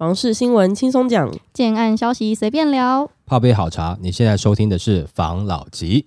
房事新闻轻松讲，建案消息随便聊。泡杯好茶，你现在收听的是房老吉。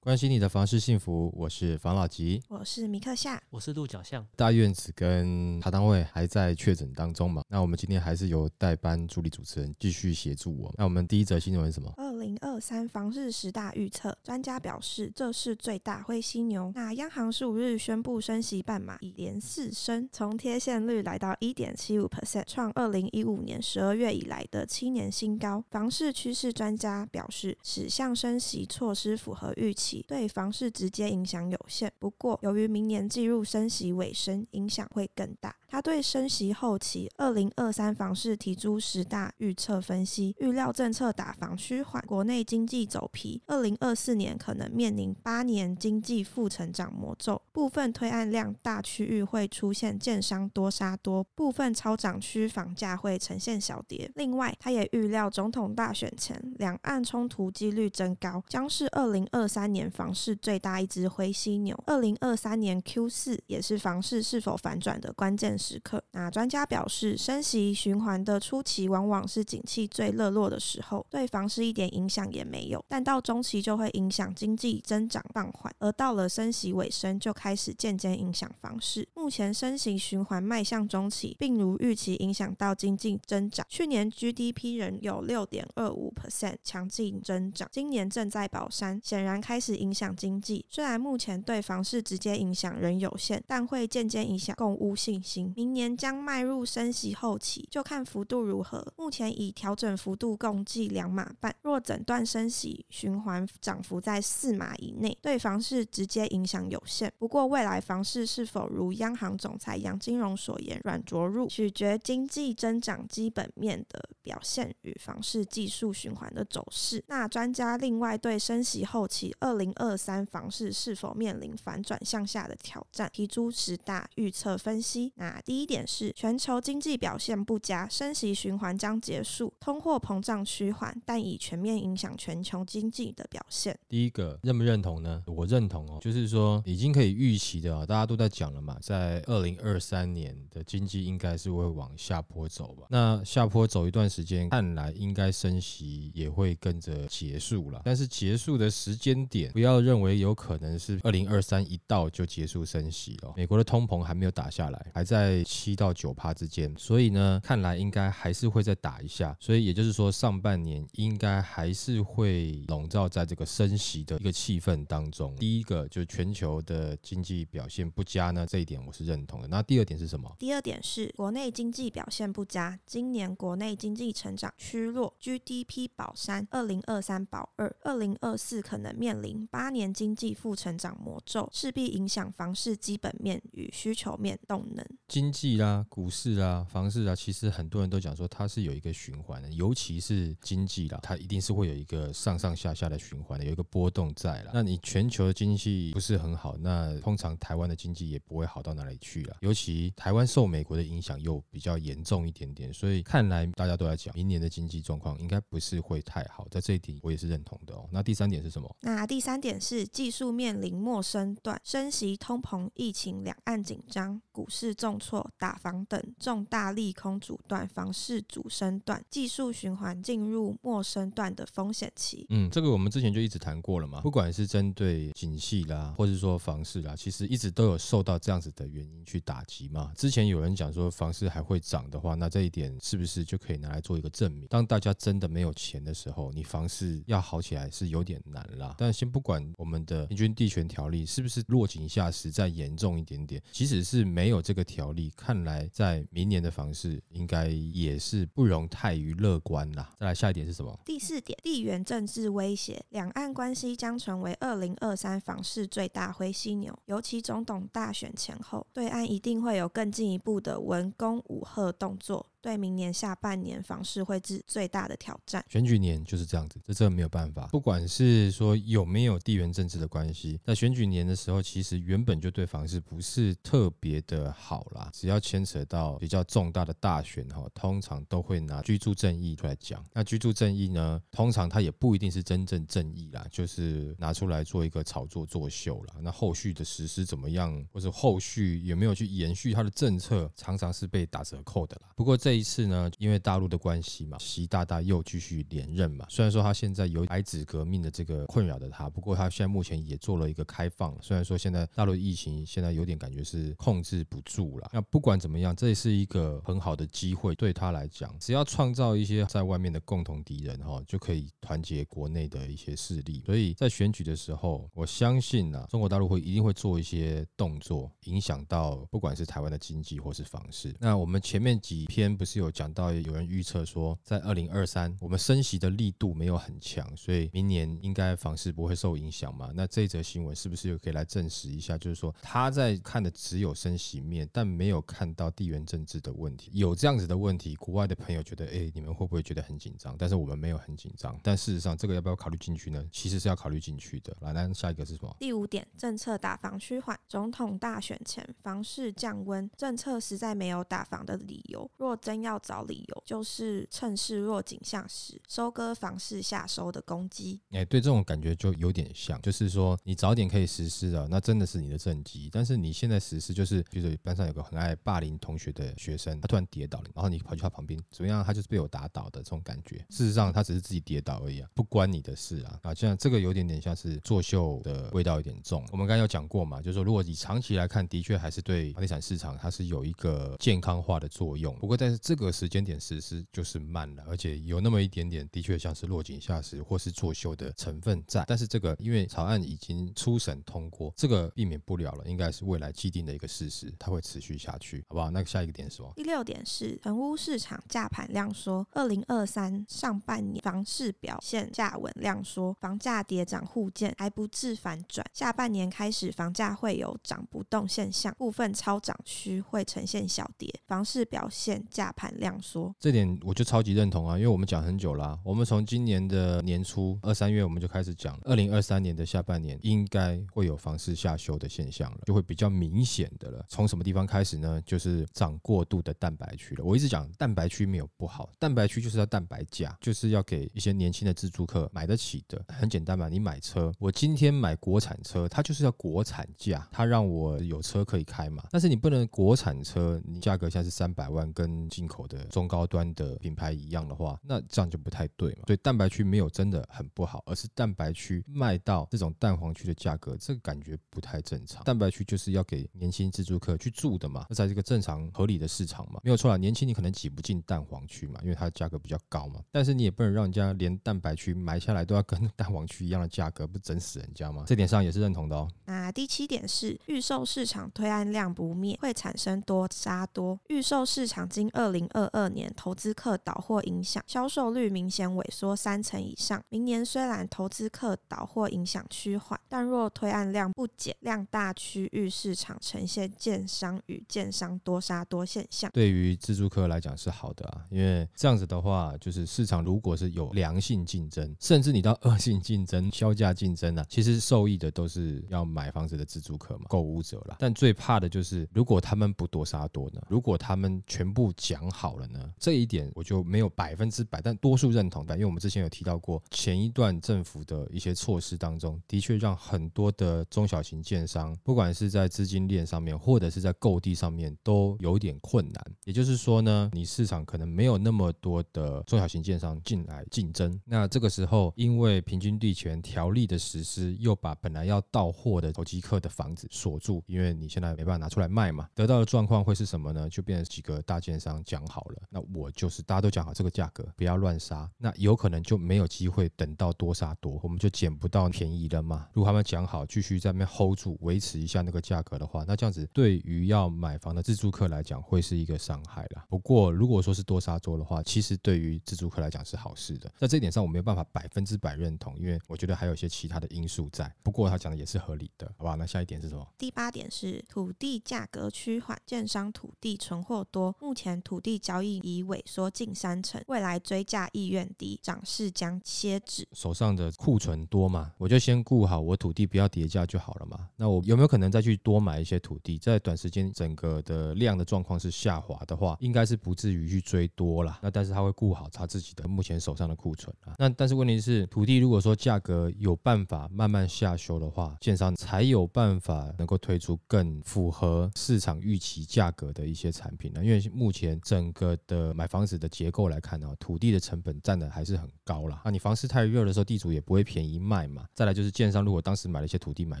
关心你的房事幸福，我是房老吉。我是米克夏，我是鹿角巷，大院子跟茶单位还在确诊当中嘛？那我们今天还是由代班助理主持人继续协助我。那我们第一则新闻是什么？二零二三房市十大预测，专家表示这是最大灰犀牛。那央行十五日宣布升息半码，已连四升，从贴现率来到一点七五 percent，创二零一五年十二月以来的七年新高。房市趋势专家表示，此项升息措施符合预期。对房市直接影响有限，不过由于明年进入升息尾声，影响会更大。他对升息后期二零二三房市提出十大预测分析，预料政策打房趋缓，国内经济走皮，二零二四年可能面临八年经济负成长魔咒，部分推案量大区域会出现建商多杀多，部分超涨区房价会呈现小跌。另外，他也预料总统大选前两岸冲突几率增高，将是二零二三年房市最大一只灰犀牛。二零二三年 Q 四也是房市是否反转的关键。时刻，那专家表示，升息循环的初期往往是景气最热络的时候，对房市一点影响也没有。但到中期就会影响经济增长放缓，而到了升息尾声，就开始渐渐影响房市。目前升息循环迈向中期，并如预期影响到经济增长。去年 GDP 仍有六点二五 percent 强劲增长，今年正在保山，显然开始影响经济。虽然目前对房市直接影响仍有限，但会渐渐影响供屋信心。明年将迈入升息后期，就看幅度如何。目前以调整幅度共计两码半，若整段升息循环涨幅在四码以内，对房市直接影响有限。不过未来房市是否如央行总裁杨金荣所言软着陆，取决经济增长基本面的表现与房市技术循环的走势。那专家另外对升息后期二零二三房市是否面临反转向下的挑战，提出十大预测分析。那第一点是全球经济表现不佳，升息循环将结束，通货膨胀趋缓，但已全面影响全球经济的表现。第一个认不认同呢？我认同哦，就是说已经可以预期的啊，大家都在讲了嘛，在二零二三年的经济应该是会往下坡走吧。那下坡走一段时间，看来应该升息也会跟着结束了。但是结束的时间点，不要认为有可能是二零二三一到就结束升息了。美国的通膨还没有打下来，还在。在七到九趴之间，所以呢，看来应该还是会再打一下，所以也就是说，上半年应该还是会笼罩在这个升息的一个气氛当中。第一个就是全球的经济表现不佳呢，这一点我是认同的。那第二点是什么？第二点是国内经济表现不佳，今年国内经济成长趋弱，GDP 保三，二零二三保二，二零二四可能面临八年经济负成长魔咒，势必影响房市基本面与需求面动能。经济啦、股市啦、房市啊，其实很多人都讲说它是有一个循环的，尤其是经济啦，它一定是会有一个上上下下的循环的，有一个波动在了。那你全球的经济不是很好，那通常台湾的经济也不会好到哪里去了。尤其台湾受美国的影响又比较严重一点点，所以看来大家都在讲，明年的经济状况应该不是会太好。在这一点我也是认同的哦。那第三点是什么？那第三点是技术面临陌生段，升息、通膨、疫情、两岸紧张、股市重错。打房等重大利空阻断房市主升段，技术循环进入陌生段的风险期。嗯，这个我们之前就一直谈过了嘛。不管是针对景气啦，或者说房市啦，其实一直都有受到这样子的原因去打击嘛。之前有人讲说房市还会涨的话，那这一点是不是就可以拿来做一个证明？当大家真的没有钱的时候，你房市要好起来是有点难啦。但先不管我们的平均地权条例是不是落井下石再严重一点点，即使是没有这个条你。看来在明年的房市应该也是不容太于乐观啦。再来下一点是什么？第四点，地缘政治威胁，两岸关系将成为二零二三房市最大灰犀牛。尤其总统大选前后，对岸一定会有更进一步的文攻武吓动作。对明年下半年房市会是最大的挑战。选举年就是这样子，这这没有办法。不管是说有没有地缘政治的关系，在选举年的时候，其实原本就对房市不是特别的好啦。只要牵扯到比较重大的大选哈，通常都会拿居住正义出来讲。那居住正义呢，通常它也不一定是真正正义啦，就是拿出来做一个炒作作秀啦。那后续的实施怎么样，或者后续有没有去延续它的政策，常常是被打折扣的啦。不过这这一次呢，因为大陆的关系嘛，习大大又继续连任嘛。虽然说他现在有白纸革命的这个困扰着他，不过他现在目前也做了一个开放。虽然说现在大陆疫情现在有点感觉是控制不住了。那不管怎么样，这是一个很好的机会对他来讲，只要创造一些在外面的共同敌人哈，就可以团结国内的一些势力。所以在选举的时候，我相信呢，中国大陆会一定会做一些动作，影响到不管是台湾的经济或是房市。那我们前面几篇是有讲到，有人预测说，在二零二三我们升息的力度没有很强，所以明年应该房市不会受影响嘛？那这则新闻是不是又可以来证实一下？就是说他在看的只有升息面，但没有看到地缘政治的问题。有这样子的问题，国外的朋友觉得，哎，你们会不会觉得很紧张？但是我们没有很紧张。但事实上，这个要不要考虑进去呢？其实是要考虑进去的。来，那下一个是什么？第五点，政策打房趋缓。总统大选前，房市降温，政策实在没有打房的理由。若真要找理由，就是趁势若景象时收割房市下收的攻击。哎，对，这种感觉就有点像，就是说你早点可以实施的，那真的是你的政绩。但是你现在实施，就是比如说班上有个很爱霸凌同学的学生，他突然跌倒了，然后你跑去他旁边，怎么样？他就是被我打倒的这种感觉。事实上，他只是自己跌倒而已啊，不关你的事啊。啊，像这个有点点像是作秀的味道有点重。我们刚刚有讲过嘛，就是说如果你长期来看，的确还是对房地产市场它是有一个健康化的作用。不过在这个时间点实施就是慢了，而且有那么一点点的确像是落井下石或是作秀的成分在。但是这个因为草案已经初审通过，这个避免不了了，应该是未来既定的一个事实，它会持续下去，好不好？那下一个点是什么？第六点是成屋市场价盘量缩，二零二三上半年房市表现价稳量缩，房价跌涨互见，还不至反转。下半年开始房价会有涨不动现象，部分超涨区会呈现小跌，房市表现价大盘量缩。这点我就超级认同啊，因为我们讲很久啦，我们从今年的年初二三月我们就开始讲，二零二三年的下半年应该会有房市下修的现象了，就会比较明显的了。从什么地方开始呢？就是涨过度的蛋白区了。我一直讲蛋白区没有不好，蛋白区就是要蛋白价，就是要给一些年轻的自住客买得起的。很简单嘛，你买车，我今天买国产车，它就是要国产价，它让我有车可以开嘛。但是你不能国产车，你价格现在是三百万，跟进口的中高端的品牌一样的话，那这样就不太对嘛。所以蛋白区没有真的很不好，而是蛋白区卖到这种蛋黄区的价格，这个感觉不太正常。蛋白区就是要给年轻自助客去住的嘛，那在这个正常合理的市场嘛，没有错啦。年轻你可能挤不进蛋黄区嘛，因为它价格比较高嘛。但是你也不能让人家连蛋白区买下来都要跟蛋黄区一样的价格，不整死人家吗？这点上也是认同的哦。那第七点是预售市场推案量不灭，会产生多杀多。预售市场经二二零二二年投资客倒货影响，销售率明显萎缩三成以上。明年虽然投资客倒货影响趋缓，但若推案量不减，量大区域市场呈现建商与建商多杀多现象。对于自住客来讲是好的啊，因为这样子的话，就是市场如果是有良性竞争，甚至你到恶性竞争、销价竞争啊，其实受益的都是要买房子的自住客嘛，购物者啦。但最怕的就是如果他们不多杀多呢？如果他们全部讲好了呢？这一点我就没有百分之百，但多数认同的，因为我们之前有提到过，前一段政府的一些措施当中，的确让很多的中小型建商，不管是在资金链上面，或者是在购地上面，都有点困难。也就是说呢，你市场可能没有那么多的中小型建商进来竞争。那这个时候，因为平均地权条例的实施，又把本来要到货的投机客的房子锁住，因为你现在没办法拿出来卖嘛。得到的状况会是什么呢？就变成几个大建商讲好了，那我就是大家都讲好这个价格，不要乱杀。那有可能就没有机会等到多杀多，我们就捡不到便宜了嘛。如果他们讲好继续在那边 hold 住，维持一下那个价格的话，那这样子对于要买房的自住客来讲，会是一个伤害啦。不过如果说是多杀多的话，其实对于自住客来讲是好事的。在这一点上，我没有办法百分之百认同，因为我觉得还有一些其他的因素在。不过他讲的也是合理的，好吧？那下一点是什么？第八点是土地价格趋缓，建商土地存货多，目前土土地交易已萎缩近三成，未来追价意愿低，涨势将歇止。手上的库存多嘛，我就先顾好我土地不要跌价就好了嘛。那我有没有可能再去多买一些土地？在短时间整个的量的状况是下滑的话，应该是不至于去追多了。那但是他会顾好他自己的目前手上的库存啊。那但是问题是，土地如果说价格有办法慢慢下修的话，建商才有办法能够推出更符合市场预期价格的一些产品呢。因为目前整个的买房子的结构来看呢，土地的成本占的还是很高啦。啊，你房市太热的时候，地主也不会便宜卖嘛。再来就是建商，如果当时买了一些土地买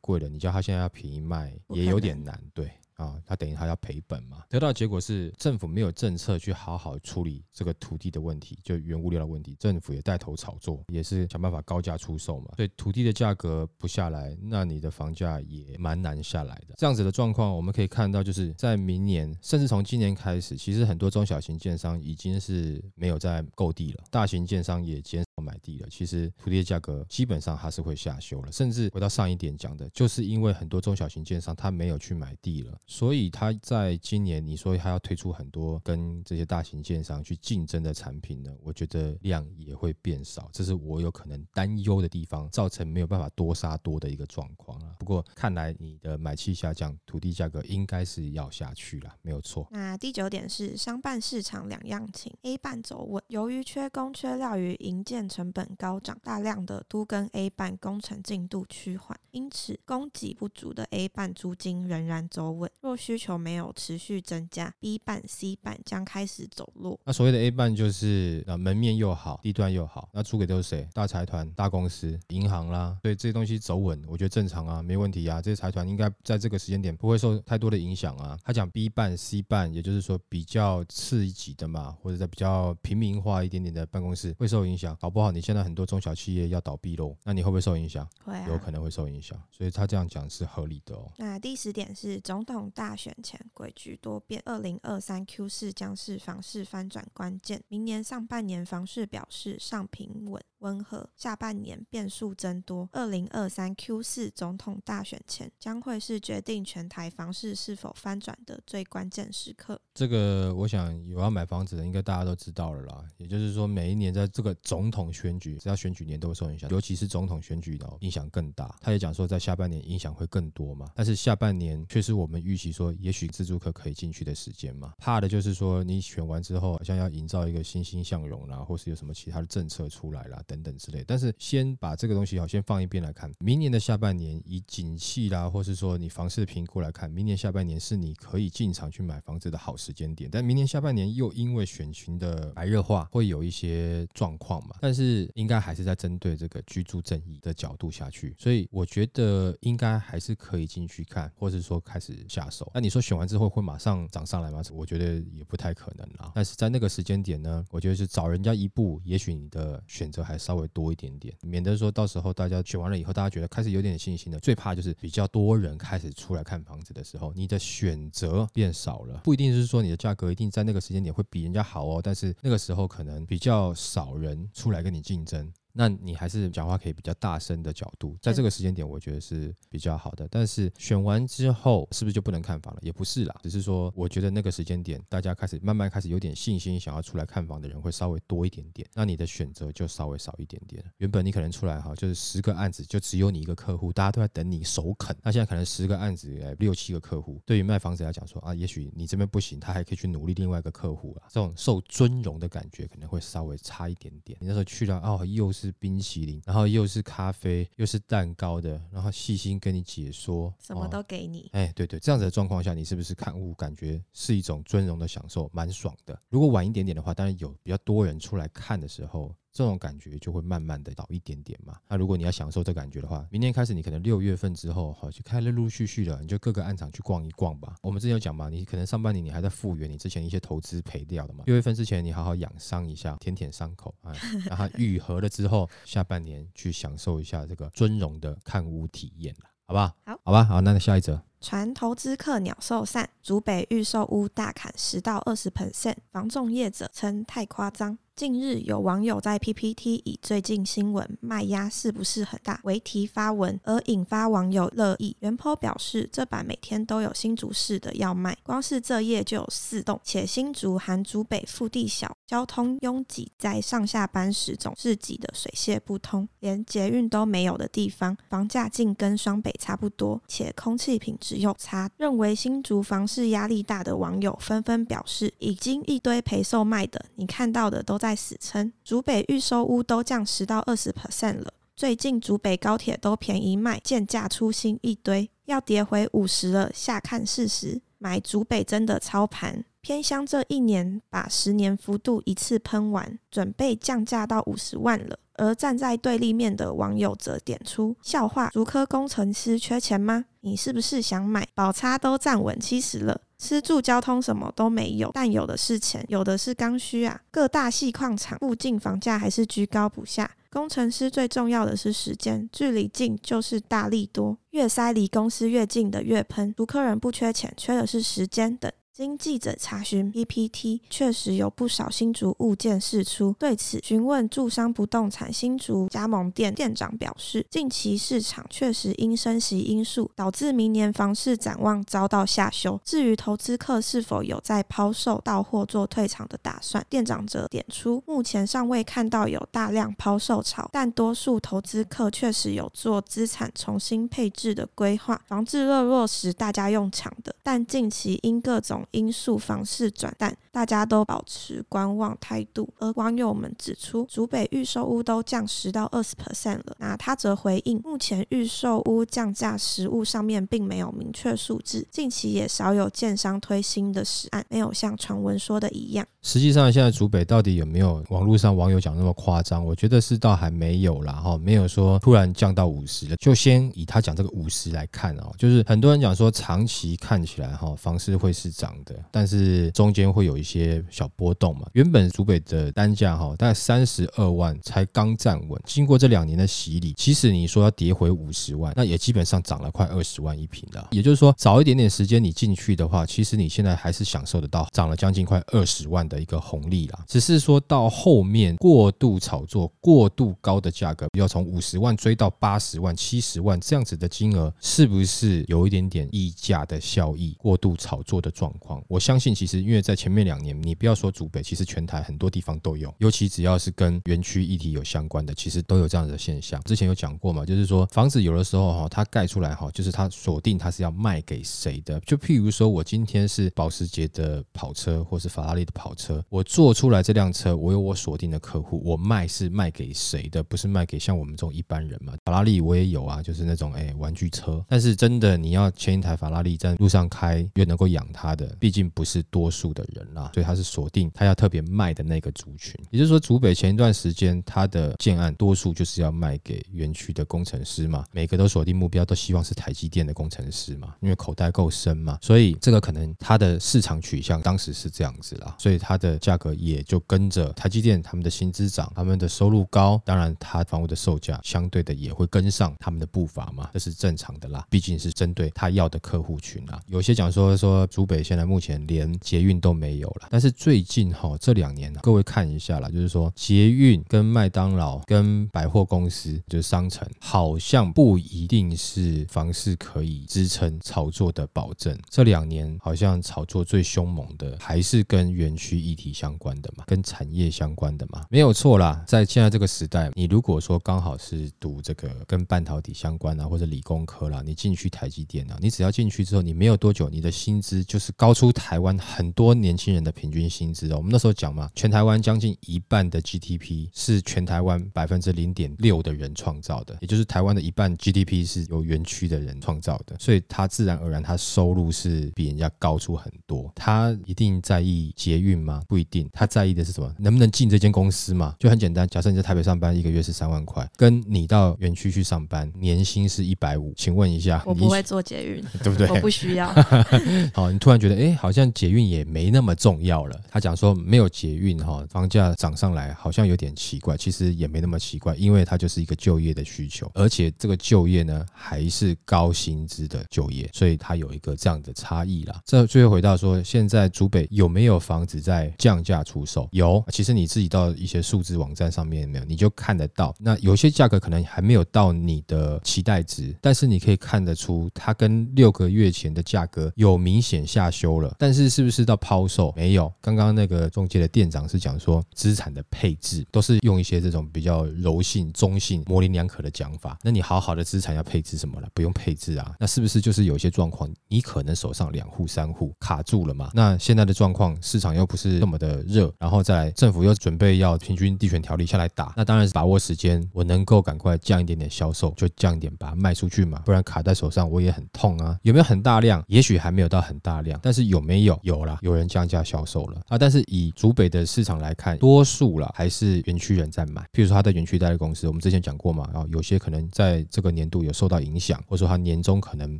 贵了，你叫他现在要便宜卖，也有点难，对。啊，他等于他要赔本嘛，得到结果是政府没有政策去好好处理这个土地的问题，就原物料的问题，政府也带头炒作，也是想办法高价出售嘛，所以土地的价格不下来，那你的房价也蛮难下来的。这样子的状况，我们可以看到，就是在明年，甚至从今年开始，其实很多中小型建商已经是没有在购地了，大型建商也减买地了。其实土地的价格基本上它是会下修了，甚至回到上一点讲的，就是因为很多中小型建商他没有去买地了。所以他在今年，你说他要推出很多跟这些大型建商去竞争的产品呢？我觉得量也会变少，这是我有可能担忧的地方，造成没有办法多杀多的一个状况啊。不过看来你的买气下降，土地价格应该是要下去了，没有错。那第九点是商办市场两样情，A 办走稳，由于缺工缺料与营建成本高涨，大量的都跟 A 办工程进度趋缓，因此供给不足的 A 办租金仍然走稳。若需求没有持续增加，B 半 C 半将开始走弱。那所谓的 A 半就是啊门面又好，地段又好，那租给都是谁？大财团、大公司、银行啦。所以这些东西走稳，我觉得正常啊，没问题啊。这些财团应该在这个时间点不会受太多的影响啊。他讲 B 半 C 半，也就是说比较次一级的嘛，或者在比较平民化一点点的办公室会受影响。搞不好你现在很多中小企业要倒闭喽，那你会不会受影响？会，有可能会受影响。所以他这样讲是合理的哦。那第十点是总统大选。选前诡谲多变，二零二三 Q 四将是房市翻转关键。明年上半年房市表示上平稳。温和，下半年变数增多。二零二三 Q 四总统大选前，将会是决定全台房市是否翻转的最关键时刻。这个，我想有要买房子的，应该大家都知道了啦。也就是说，每一年在这个总统选举，只要选举年都会受影响，尤其是总统选举的影响更大。他也讲说，在下半年影响会更多嘛。但是下半年却是我们预期说，也许自助客可以进去的时间嘛。怕的就是说，你选完之后，好像要营造一个欣欣向荣啦，或是有什么其他的政策出来啦。等等之类，但是先把这个东西好先放一边来看。明年的下半年，以景气啦，或是说你房市的评估来看，明年下半年是你可以进场去买房子的好时间点。但明年下半年又因为选群的白热化，会有一些状况嘛？但是应该还是在针对这个居住正义的角度下去，所以我觉得应该还是可以进去看，或是说开始下手。那你说选完之后会马上涨上来吗？我觉得也不太可能啦。但是在那个时间点呢，我觉得是早人家一步，也许你的选择还稍微。多一点点，免得说到时候大家选完了以后，大家觉得开始有点信心了。最怕就是比较多人开始出来看房子的时候，你的选择变少了。不一定是说你的价格一定在那个时间点会比人家好哦，但是那个时候可能比较少人出来来跟你竞争。那你还是讲话可以比较大声的角度，在这个时间点，我觉得是比较好的。但是选完之后，是不是就不能看房了？也不是啦，只是说，我觉得那个时间点，大家开始慢慢开始有点信心，想要出来看房的人会稍微多一点点，那你的选择就稍微少一点点。原本你可能出来哈，就是十个案子就只有你一个客户，大家都在等你首肯。那现在可能十个案子，哎，六七个客户。对于卖房子来讲说啊，也许你这边不行，他还可以去努力另外一个客户啊。这种受尊荣的感觉可能会稍微差一点点。你那时候去了哦，又是冰淇淋。然后又是咖啡，又是蛋糕的，然后细心跟你解说，什么都给你。哎，对对，这样子的状况下，你是不是看物感觉是一种尊荣的享受，蛮爽的。如果晚一点点的话，当然有比较多人出来看的时候。这种感觉就会慢慢的倒一点点嘛。那如果你要享受这感觉的话，明天开始你可能六月份之后，好就开了陆陆续续的，你就各个暗场去逛一逛吧。我们之前有讲嘛，你可能上半年你还在复原你之前一些投资赔掉的嘛。六月份之前你好好养伤一下，舔舔伤口啊，然后愈合了之后，下半年去享受一下这个尊荣的看屋体验了，好不好？好，好吧，好，那下一则。传投资客鸟兽散，竹北预售屋大砍十到二十 percent，房仲业者称太夸张。近日有网友在 PPT 以最近新闻卖压是不是很大为题发文，而引发网友热议。原 po 表示，这版每天都有新竹市的要卖，光是这页就有四栋，且新竹含竹北腹地小，交通拥挤，在上下班时总是挤得水泄不通，连捷运都没有的地方，房价竟跟双北差不多，且空气品质使用差。认为新竹房市压力大的网友纷纷表示，已经一堆陪售卖的，你看到的都在。死撑，竹北预售屋都降十到二十 percent 了。最近竹北高铁都便宜卖，贱价出新一堆，要跌回五十了。下看事实，买竹北真的操盘。偏乡这一年把十年幅度一次喷完，准备降价到五十万了。而站在对立面的网友则点出笑话：竹科工程师缺钱吗？你是不是想买？保差都站稳七十了。吃住交通什么都没有，但有的是钱，有的是刚需啊。各大细矿厂附近房价还是居高不下。工程师最重要的是时间，距离近就是大力多，越塞离公司越近的越喷。租客人不缺钱，缺的是时间等。经记者查询，PPT 确实有不少新竹物件释出。对此询问住商不动产新竹加盟店店长表示，近期市场确实因升息因素导致明年房市展望遭到下修。至于投资客是否有在抛售到货做退场的打算，店长则点出，目前尚未看到有大量抛售潮，但多数投资客确实有做资产重新配置的规划，防治热络时大家用抢的。但近期因各种因素房市转淡，大家都保持观望态度。而网友们指出，竹北预售屋都降十到二十 percent 了。那他则回应，目前预售屋降价实物上面并没有明确数字，近期也少有建商推新的实案，没有像传闻说的一样。实际上，现在竹北到底有没有网络上网友讲那么夸张？我觉得是倒还没有啦，哈，没有说突然降到五十了。就先以他讲这个五十来看哦，就是很多人讲说长期看起来哈，房市会是涨的，但是中间会有一些小波动嘛。原本竹北的单价哈，大概三十二万才刚站稳，经过这两年的洗礼，其实你说要跌回五十万，那也基本上涨了快二十万一平了。也就是说，早一点点时间你进去的话，其实你现在还是享受得到涨了将近快二十万的。一个红利啦，只是说到后面过度炒作、过度高的价格，要从五十万追到八十万、七十万这样子的金额，是不是有一点点溢价的效益？过度炒作的状况，我相信其实因为在前面两年，你不要说主北，其实全台很多地方都有，尤其只要是跟园区议题有相关的，其实都有这样的现象。之前有讲过嘛，就是说房子有的时候哈，它盖出来哈，就是它锁定它是要卖给谁的。就譬如说我今天是保时捷的跑车，或是法拉利的跑车。我做出来这辆车，我有我锁定的客户，我卖是卖给谁的？不是卖给像我们这种一般人嘛？法拉利我也有啊，就是那种哎玩具车。但是真的你要签一台法拉利在路上开，又能够养它的，毕竟不是多数的人啦，所以他是锁定他要特别卖的那个族群。也就是说，竹北前一段时间他的建案多数就是要卖给园区的工程师嘛，每个都锁定目标，都希望是台积电的工程师嘛，因为口袋够深嘛，所以这个可能他的市场取向当时是这样子啦，所以他。的价格也就跟着台积电他们的薪资涨，他们的收入高，当然他房屋的售价相对的也会跟上他们的步伐嘛，这是正常的啦，毕竟是针对他要的客户群啊。有些讲说说竹北现在目前连捷运都没有了，但是最近哈这两年呢，各位看一下啦，就是说捷运跟麦当劳跟百货公司就是商城，好像不一定是房市可以支撑炒作的保证。这两年好像炒作最凶猛的还是跟园区。议题相关的嘛，跟产业相关的嘛，没有错啦。在现在这个时代，你如果说刚好是读这个跟半导体相关啊，或者理工科啦，你进去台积电啊，你只要进去之后，你没有多久，你的薪资就是高出台湾很多年轻人的平均薪资哦。我们那时候讲嘛，全台湾将近一半的 GDP 是全台湾百分之零点六的人创造的，也就是台湾的一半 GDP 是由园区的人创造的，所以他自然而然他收入是比人家高出很多。他一定在意捷运吗？不一定，他在意的是什么？能不能进这间公司嘛？就很简单，假设你在台北上班，一个月是三万块，跟你到园区去上班，年薪是一百五，请问一下，我不会做捷运，对不对？我不需要。好，你突然觉得，哎，好像捷运也没那么重要了。他讲说没有捷运哈，房价涨上来好像有点奇怪，其实也没那么奇怪，因为它就是一个就业的需求，而且这个就业呢还是高薪资的就业，所以它有一个这样的差异啦。这最后回到说，现在竹北有没有房子在降价出售？有，其实你自己到一些数字网站上面没有，你就看得到。那有些价格可能还没有到你的期待值，但是你可以看得出它跟六个月前的价格有明显下修了。但是是不是到抛售？没有。刚刚那个中介的店长是讲说，资产的配置都是用一些这种比较柔性、中性、模棱两可的讲法。那你好好的资产要配置什么了？不用配置啊。那是不是就是有些状况，你可能手上两户、三户卡住了嘛？那现在的状况，市场又不是那么的热，然后再来政府又准备要平均地权条例下来打，那当然是把握时间，我能够赶快降一点点销售，就降一点把它卖出去嘛。不然卡在手上我也很痛啊。有没有很大量？也许还没有到很大量，但是是有没有？有啦，有人降价销售了啊。但是以竹北的市场来看，多数了还是园区人在买。譬如说他在园区待的公司，我们之前讲过嘛，然后有些可能在这个年度有受到影响，或者说他年终可能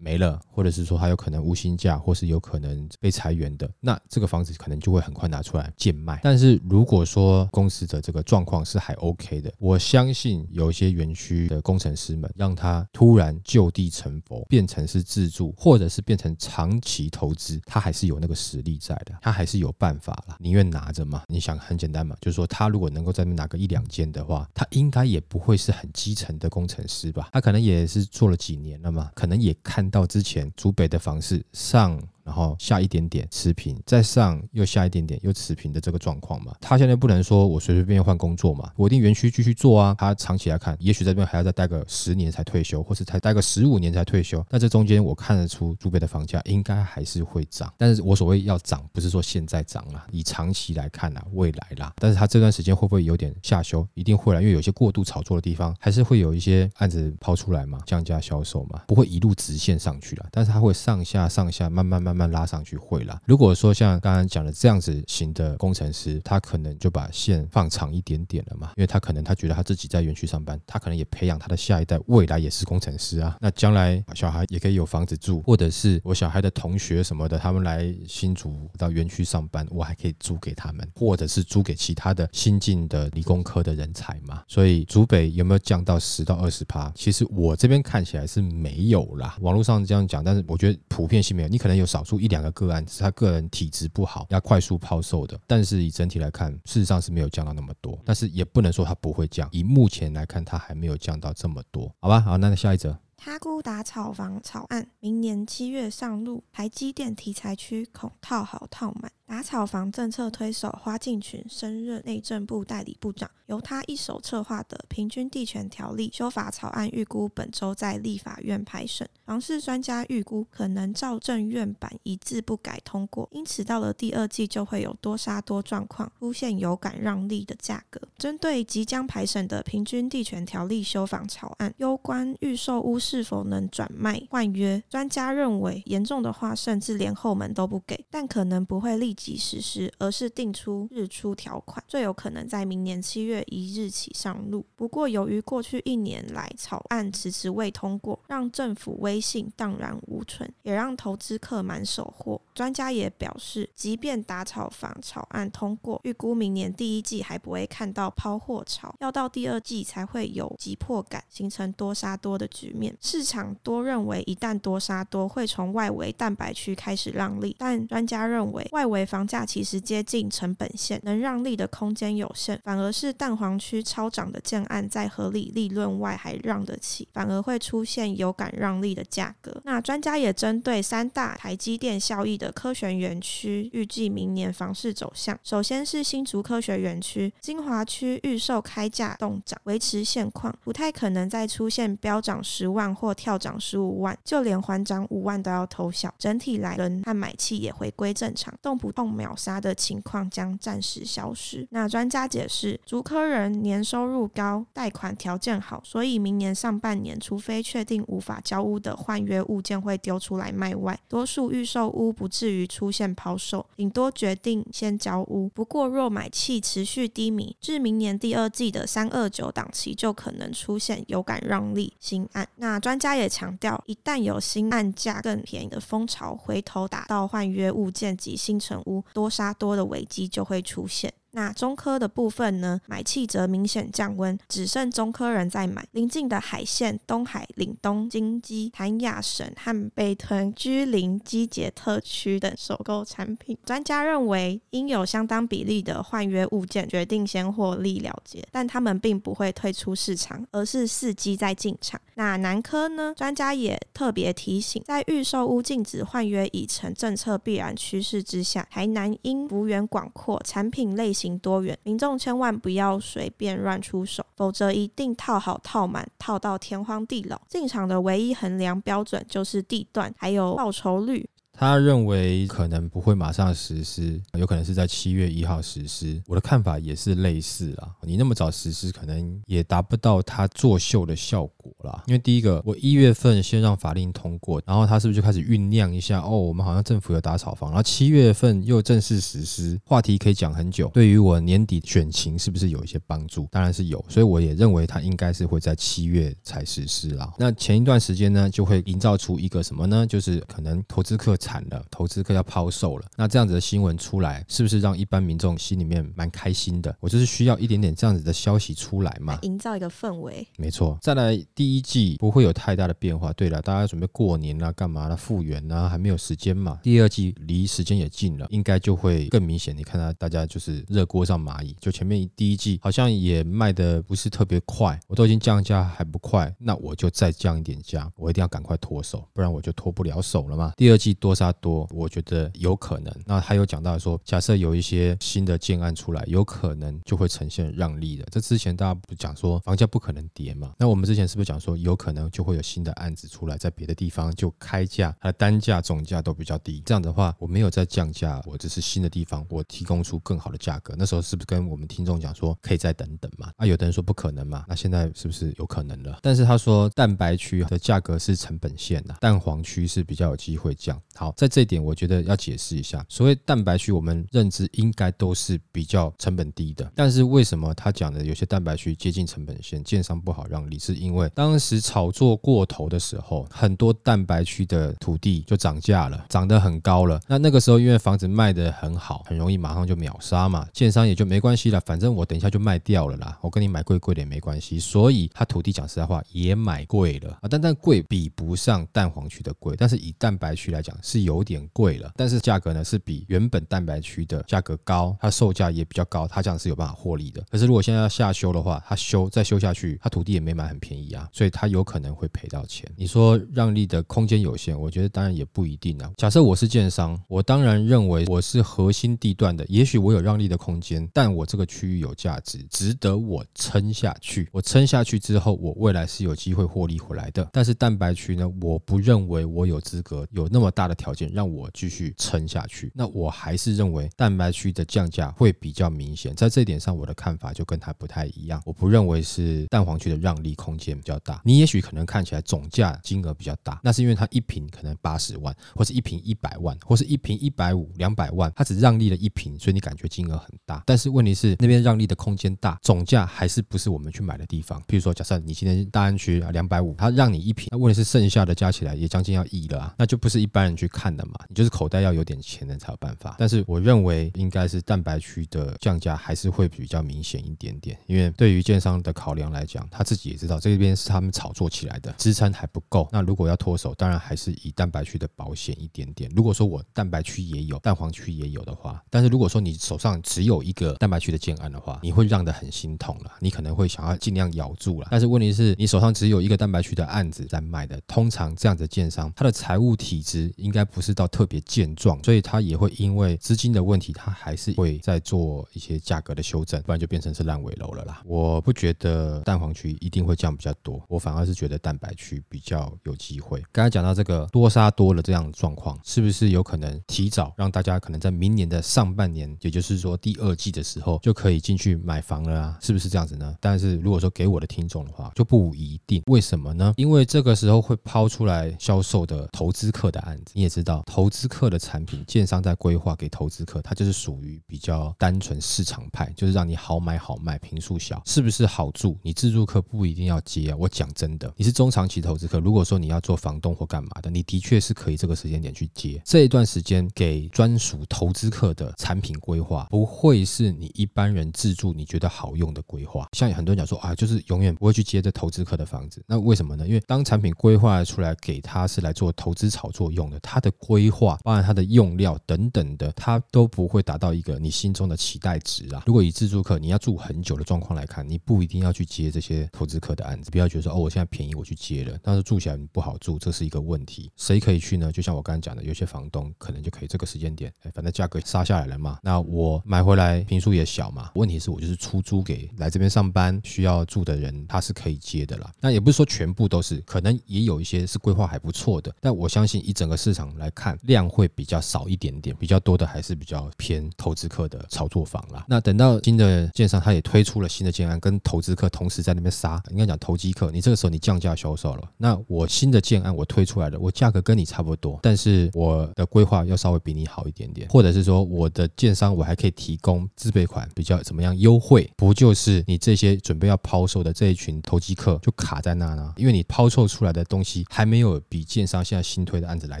没了，或者是说他有可能无薪假，或是有可能被裁员的，那这个房子可能就会很快拿出来贱卖。但是如果说公司的这个状况是还 OK 的，我相信有一些园区的工程师们，让他突然就地成佛，变成是自住，或者是变成长期投资，他还是有那个实力在的，他还是有办法了，宁愿拿着嘛。你想很简单嘛，就是说他如果能够在那拿个一两间的话，他应该也不会是很基层的工程师吧？他可能也是做了几年了嘛，可能也看到之前竹北的房市上。然后下一点点持平，再上又下一点点又持平的这个状况嘛，他现在不能说我随随便便换工作嘛，我一定园区继续做啊。他长期来看，也许这边还要再待个十年才退休，或是才待个十五年才退休。那这中间我看得出，珠北的房价应该还是会涨。但是我所谓要涨，不是说现在涨了，以长期来看啊，未来啦。但是他这段时间会不会有点下修？一定会啦，因为有些过度炒作的地方，还是会有一些案子抛出来嘛，降价销售嘛，不会一路直线上去了。但是它会上下上下慢慢慢。慢慢拉上去会啦。如果说像刚刚讲的这样子型的工程师，他可能就把线放长一点点了嘛，因为他可能他觉得他自己在园区上班，他可能也培养他的下一代，未来也是工程师啊。那将来小孩也可以有房子住，或者是我小孩的同学什么的，他们来新竹到园区上班，我还可以租给他们，或者是租给其他的新进的理工科的人才嘛。所以竹北有没有降到十到二十趴？其实我这边看起来是没有啦。网络上这样讲，但是我觉得普遍性没有，你可能有少。出一两个个案是他个人体质不好要快速抛售的，但是以整体来看，事实上是没有降到那么多，但是也不能说它不会降。以目前来看，它还没有降到这么多，好吧？好，那下一则，他姑打炒房草案明年七月上路，台积电题材区恐套好套满。打草房政策推手花敬群升任内政部代理部长，由他一手策划的平均地权条例修法草案，预估本周在立法院排审。房市专家预估可能照政院版一字不改通过，因此到了第二季就会有多杀多状况出现有感让利的价格。针对即将排审的平均地权条例修法草案，攸关预售屋是否能转卖换约，专家认为严重的话，甚至连后门都不给，但可能不会立即。即实施，而是定出日出条款，最有可能在明年七月一日起上路。不过，由于过去一年来草案迟迟未通过，让政府威信荡然无存，也让投资客满手货。专家也表示，即便打草房草案通过，预估明年第一季还不会看到抛货潮，要到第二季才会有急迫感，形成多杀多的局面。市场多认为，一旦多杀多，会从外围蛋白区开始让利，但专家认为，外围。房价其实接近成本线，能让利的空间有限，反而是蛋黄区超涨的建案，在合理利润外还让得起，反而会出现有感让利的价格。那专家也针对三大台积电效益的科学园区，预计明年房市走向。首先是新竹科学园区，金华区预售开价动涨，维持现况，不太可能再出现飙涨十万或跳涨十五万，就连还涨五万都要偷笑。整体来人和买气也回归正常，动不。痛秒杀的情况将暂时消失。那专家解释，竹科人年收入高，贷款条件好，所以明年上半年，除非确定无法交屋的换约物件会丢出来卖外，多数预售屋不至于出现抛售，顶多决定先交屋。不过若买气持续低迷，至明年第二季的三二九档期就可能出现有感让利新案。那专家也强调，一旦有新案价更便宜的风潮，回头打到换约物件及新城屋多杀多的危机就会出现。那中科的部分呢？买气则明显降温，只剩中科人在买。临近的海线、东海、岭东、金基、谭雅省和北屯居林基捷特区等首购产品，专家认为应有相当比例的换约物件决定先获利了结，但他们并不会退出市场，而是伺机再进场。那南科呢？专家也特别提醒，在预售屋禁止换约已成政策必然趋势之下，台南因幅员广阔，产品类型。行多远，民众千万不要随便乱出手，否则一定套好套满，套到天荒地老。进场的唯一衡量标准就是地段，还有报酬率。他认为可能不会马上实施，有可能是在七月一号实施。我的看法也是类似啦。你那么早实施，可能也达不到他作秀的效果啦。因为第一个，我一月份先让法令通过，然后他是不是就开始酝酿一下？哦，我们好像政府有打草房，然后七月份又正式实施，话题可以讲很久。对于我年底选情是不是有一些帮助？当然是有，所以我也认为他应该是会在七月才实施啦。那前一段时间呢，就会营造出一个什么呢？就是可能投资客。惨了，投资客要抛售了。那这样子的新闻出来，是不是让一般民众心里面蛮开心的？我就是需要一点点这样子的消息出来嘛，营造一个氛围。没错，再来第一季不会有太大的变化。对了，大家准备过年啦，干嘛啦？复原啊，还没有时间嘛。第二季离时间也近了，应该就会更明显。你看到大家就是热锅上蚂蚁，就前面第一季好像也卖的不是特别快，我都已经降价还不快，那我就再降一点价，我一定要赶快脱手，不然我就脱不了手了嘛。第二季多。杀多，我觉得有可能。那他有讲到说，假设有一些新的建案出来，有可能就会呈现让利的。这之前大家不讲说房价不可能跌嘛？那我们之前是不是讲说，有可能就会有新的案子出来，在别的地方就开价，它的单价、总价都比较低。这样的话，我没有在降价，我只是新的地方，我提供出更好的价格。那时候是不是跟我们听众讲说，可以再等等嘛？啊，有的人说不可能嘛？那现在是不是有可能了？但是他说，蛋白区的价格是成本线的，蛋黄区是比较有机会降。好，在这一点，我觉得要解释一下。所谓蛋白区，我们认知应该都是比较成本低的。但是为什么他讲的有些蛋白区接近成本线，建商不好让利？是因为当时炒作过头的时候，很多蛋白区的土地就涨价了，涨得很高了。那那个时候，因为房子卖得很好，很容易马上就秒杀嘛，建商也就没关系了，反正我等一下就卖掉了啦，我跟你买贵贵点没关系。所以他土地讲实在话也买贵了啊，但但贵比不上蛋黄区的贵，但是以蛋白区来讲。是有点贵了，但是价格呢是比原本蛋白区的价格高，它售价也比较高，它这样是有办法获利的。可是如果现在要下修的话，它修再修下去，它土地也没买很便宜啊，所以它有可能会赔到钱。你说让利的空间有限，我觉得当然也不一定啊。假设我是建商，我当然认为我是核心地段的，也许我有让利的空间，但我这个区域有价值，值得我撑下去。我撑下去之后，我未来是有机会获利回来的。但是蛋白区呢，我不认为我有资格有那么大的。条件让我继续撑下去，那我还是认为蛋白区的降价会比较明显。在这一点上，我的看法就跟他不太一样。我不认为是蛋黄区的让利空间比较大。你也许可能看起来总价金额比较大，那是因为它一瓶可能八十万，或是一瓶一百万，或是一瓶一百五、两百万，它只让利了一瓶，所以你感觉金额很大。但是问题是那边让利的空间大，总价还是不是我们去买的地方。比如说，假设你今天大安区啊两百五，它让你一瓶，那问题是剩下的加起来也将近要亿了啊，那就不是一般人去。去看的嘛，你就是口袋要有点钱的才有办法。但是我认为应该是蛋白区的降价还是会比较明显一点点，因为对于建商的考量来讲，他自己也知道这边是他们炒作起来的，支撑还不够。那如果要脱手，当然还是以蛋白区的保险一点点。如果说我蛋白区也有，蛋黄区也有的话，但是如果说你手上只有一个蛋白区的建案的话，你会让的很心痛了，你可能会想要尽量咬住了。但是问题是你手上只有一个蛋白区的案子在卖的，通常这样的建商，他的财务体质应应该不是到特别健壮，所以它也会因为资金的问题，它还是会在做一些价格的修正，不然就变成是烂尾楼了啦。我不觉得蛋黄区一定会降比较多，我反而是觉得蛋白区比较有机会。刚才讲到这个多杀多了这样的状况，是不是有可能提早让大家可能在明年的上半年，也就是说第二季的时候就可以进去买房了啊？是不是这样子呢？但是如果说给我的听众的话，就不一定。为什么呢？因为这个时候会抛出来销售的投资客的案子，也知道，投资客的产品，建商在规划给投资客，它就是属于比较单纯市场派，就是让你好买好卖，平数小，是不是好住？你自住客不一定要接啊。我讲真的，你是中长期投资客，如果说你要做房东或干嘛的，你的确是可以这个时间点去接。这一段时间给专属投资客的产品规划，不会是你一般人自住你觉得好用的规划。像很多人讲说啊，就是永远不会去接这投资客的房子，那为什么呢？因为当产品规划出来给他是来做投资炒作用的，他它的规划，包含它的用料等等的，它都不会达到一个你心中的期待值啊。如果以自住客你要住很久的状况来看，你不一定要去接这些投资客的案子，不要觉得说哦，我现在便宜我去接了，但是住起来不好住，这是一个问题。谁可以去呢？就像我刚才讲的，有些房东可能就可以这个时间点，哎，反正价格杀下来了嘛，那我买回来平数也小嘛。问题是我就是出租给来这边上班需要住的人，他是可以接的啦。那也不是说全部都是，可能也有一些是规划还不错的。但我相信以整个市场来看，量会比较少一点点，比较多的还是比较偏投资客的炒作房啦。那等到新的建商他也推出了新的建案，跟投资客同时在那边杀，应该讲投机客，你这个时候你降价销售了，那我新的建案我推出来的，我价格跟你差不多，但是我的规划要稍微比你好一点点，或者是说我的建商我还可以提供自备款比较怎么样优惠，不就是你这些准备要抛售的这一群投机客就卡在那呢？因为你抛售出来的东西还没有比建商现在新推的案子来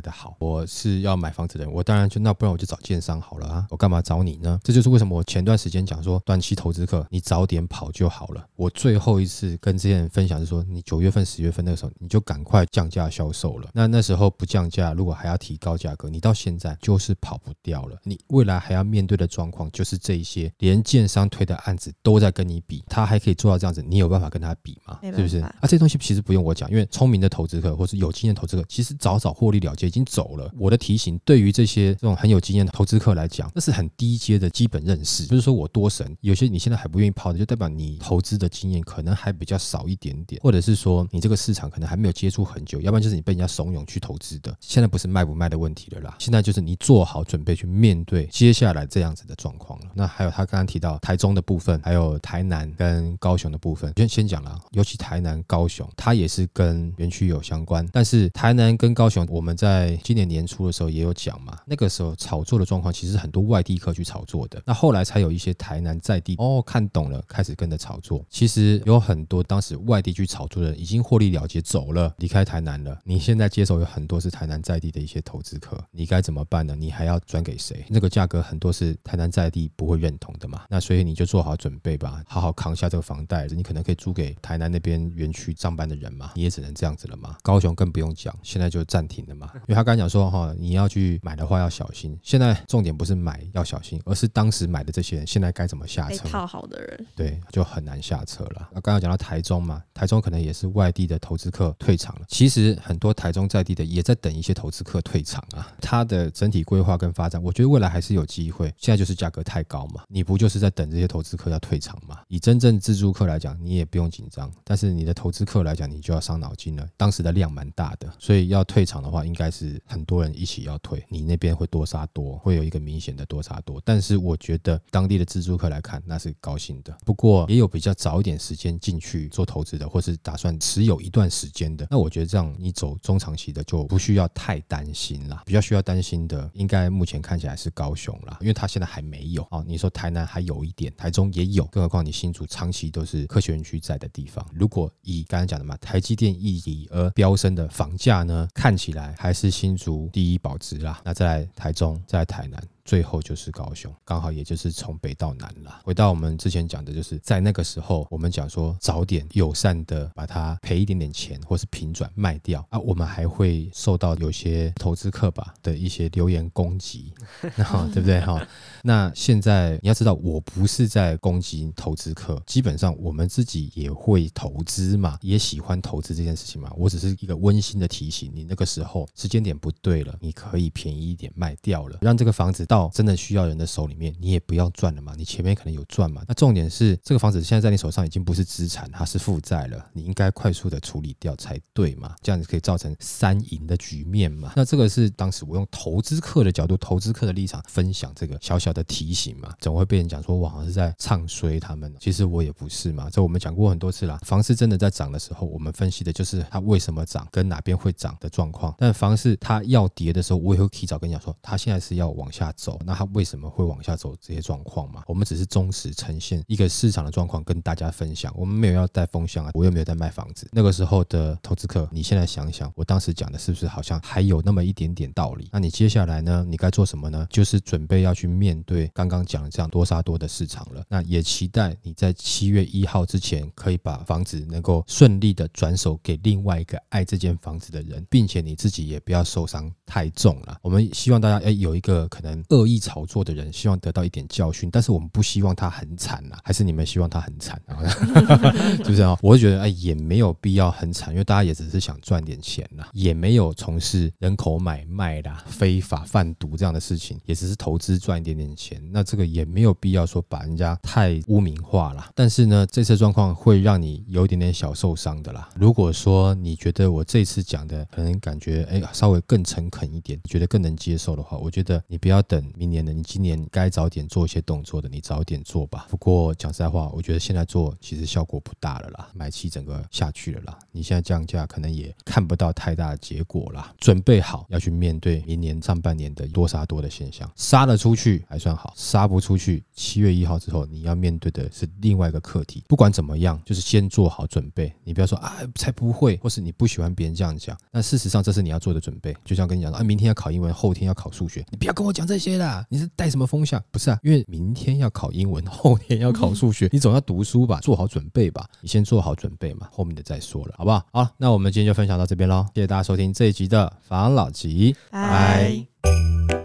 的好。我是要买房子的人，我当然就那不然我就找建商好了啊，我干嘛找你呢？这就是为什么我前段时间讲说短期投资客你早点跑就好了。我最后一次跟这些人分享是说，你九月份、十月份那个时候你就赶快降价销售了。那那时候不降价，如果还要提高价格，你到现在就是跑不掉了。你未来还要面对的状况就是这一些，连建商推的案子都在跟你比，他还可以做到这样子，你有办法跟他比吗？是不是？啊，这东西其实不用我讲，因为聪明的投资客或是有经验投资客，其实早早获利了结已经走了。我的提醒对于这些这种很有经验的投资客来讲，那是很低阶的基本认识，不是说我多神。有些你现在还不愿意抛的，就代表你投资的经验可能还比较少一点点，或者是说你这个市场可能还没有接触很久，要不然就是你被人家怂恿去投资的。现在不是卖不卖的问题了啦，现在就是你做好准备去面对接下来这样子的状况了。那还有他刚刚提到台中的部分，还有台南跟高雄的部分，先先讲了，尤其台南、高雄，它也是跟园区有相关。但是台南跟高雄，我们在今年年初的时候也有讲嘛，那个时候炒作的状况其实很多外地客去炒作的，那后来才有一些台南在地哦看懂了，开始跟着炒作。其实有很多当时外地去炒作的人已经获利了结走了，离开台南了。你现在接手有很多是台南在地的一些投资客，你该怎么办呢？你还要转给谁？那个价格很多是台南在地不会认同的嘛，那所以你就做好准备吧，好好扛下这个房贷。你可能可以租给台南那边园区上班的人嘛，你也只能这样子了嘛。高雄更不用讲，现在就暂停了嘛，因为他刚讲说哈，你要去买的话要小心。现在重点不是买要小心，而是当时买的这些人现在该怎么下车？套好的人，对，就很难下车了。那刚刚讲到台中嘛，台中可能也是外地的投资客退场了。其实很多台中在地的也在等一些投资客退场啊。它的整体规划跟发展，我觉得未来还是有机会。现在就是价格太高嘛，你不就是在等这些投资客要退场嘛？以真正自住客来讲，你也不用紧张，但是你的投资客来讲，你就要伤脑筋了。当时的量蛮大的，所以要退场的话，应该是很多人一起要退，你那边会多杀多，会有一个明显的多杀多。但是我觉得当地的自住客来看，那是高兴的。不过也有比较早一点时间进去做投资的，或是打算持有一段时间的，那我觉得这样你走中长期的就不需要太担心啦。比较需要担心的，应该目前看起来是高雄啦，因为它现在还没有哦。你说台南还有一点，台中也有，更何况你新竹长期都是科学园区在的地方。如果以刚才讲的嘛，台积电一离而飙升的房价呢，看起来还是新族第一保值啦。那在台中，在台南。最后就是高雄，刚好也就是从北到南了。回到我们之前讲的，就是在那个时候，我们讲说早点友善的把它赔一点点钱，或是平转卖掉啊，我们还会受到有些投资客吧的一些留言攻击，那，对不对哈？那现在你要知道，我不是在攻击投资客，基本上我们自己也会投资嘛，也喜欢投资这件事情嘛。我只是一个温馨的提醒，你那个时候时间点不对了，你可以便宜一点卖掉了，让这个房子到到真的需要人的手里面，你也不要赚了嘛。你前面可能有赚嘛，那重点是这个房子现在在你手上已经不是资产，它是负债了，你应该快速的处理掉才对嘛，这样子可以造成三赢的局面嘛。那这个是当时我用投资客的角度、投资客的立场分享这个小小。的提醒嘛，总会被人讲说我好像是在唱衰他们。其实我也不是嘛，这我们讲过很多次啦。房市真的在涨的时候，我们分析的就是它为什么涨，跟哪边会涨的状况。但房市它要跌的时候，我也会提早跟你讲说，它现在是要往下走，那它为什么会往下走这些状况嘛？我们只是忠实呈现一个市场的状况跟大家分享，我们没有要带风向啊，我又没有在卖房子。那个时候的投资客，你现在想想，我当时讲的是不是好像还有那么一点点道理？那你接下来呢？你该做什么呢？就是准备要去面。对刚刚讲的这样多杀多的市场了，那也期待你在七月一号之前可以把房子能够顺利的转手给另外一个爱这间房子的人，并且你自己也不要受伤太重了。我们希望大家哎有一个可能恶意炒作的人，希望得到一点教训，但是我们不希望他很惨呐，还是你们希望他很惨啊？是不是啊？我会觉得哎也没有必要很惨，因为大家也只是想赚点钱呐，也没有从事人口买卖啦、非法贩毒这样的事情，也只是投资赚一点点。钱，那这个也没有必要说把人家太污名化了。但是呢，这次状况会让你有一点点小受伤的啦。如果说你觉得我这次讲的可能感觉哎稍微更诚恳一点，觉得更能接受的话，我觉得你不要等明年的，你今年该早点做一些动作的，你早点做吧。不过讲实在话，我觉得现在做其实效果不大了啦，买气整个下去了啦。你现在降价可能也看不到太大的结果啦。准备好要去面对明年上半年的多杀多的现象，杀了出去还。算好，杀不出去。七月一号之后，你要面对的是另外一个课题。不管怎么样，就是先做好准备。你不要说啊，才不会，或是你不喜欢别人这样讲。那事实上，这是你要做的准备。就像跟你讲啊，明天要考英文，后天要考数学，你不要跟我讲这些啦。你是带什么风向？不是啊，因为明天要考英文，后天要考数学，你总要读书吧，做好准备吧。你先做好准备嘛，后面的再说了，好不好？好，那我们今天就分享到这边喽。谢谢大家收听这一集的防老集，拜。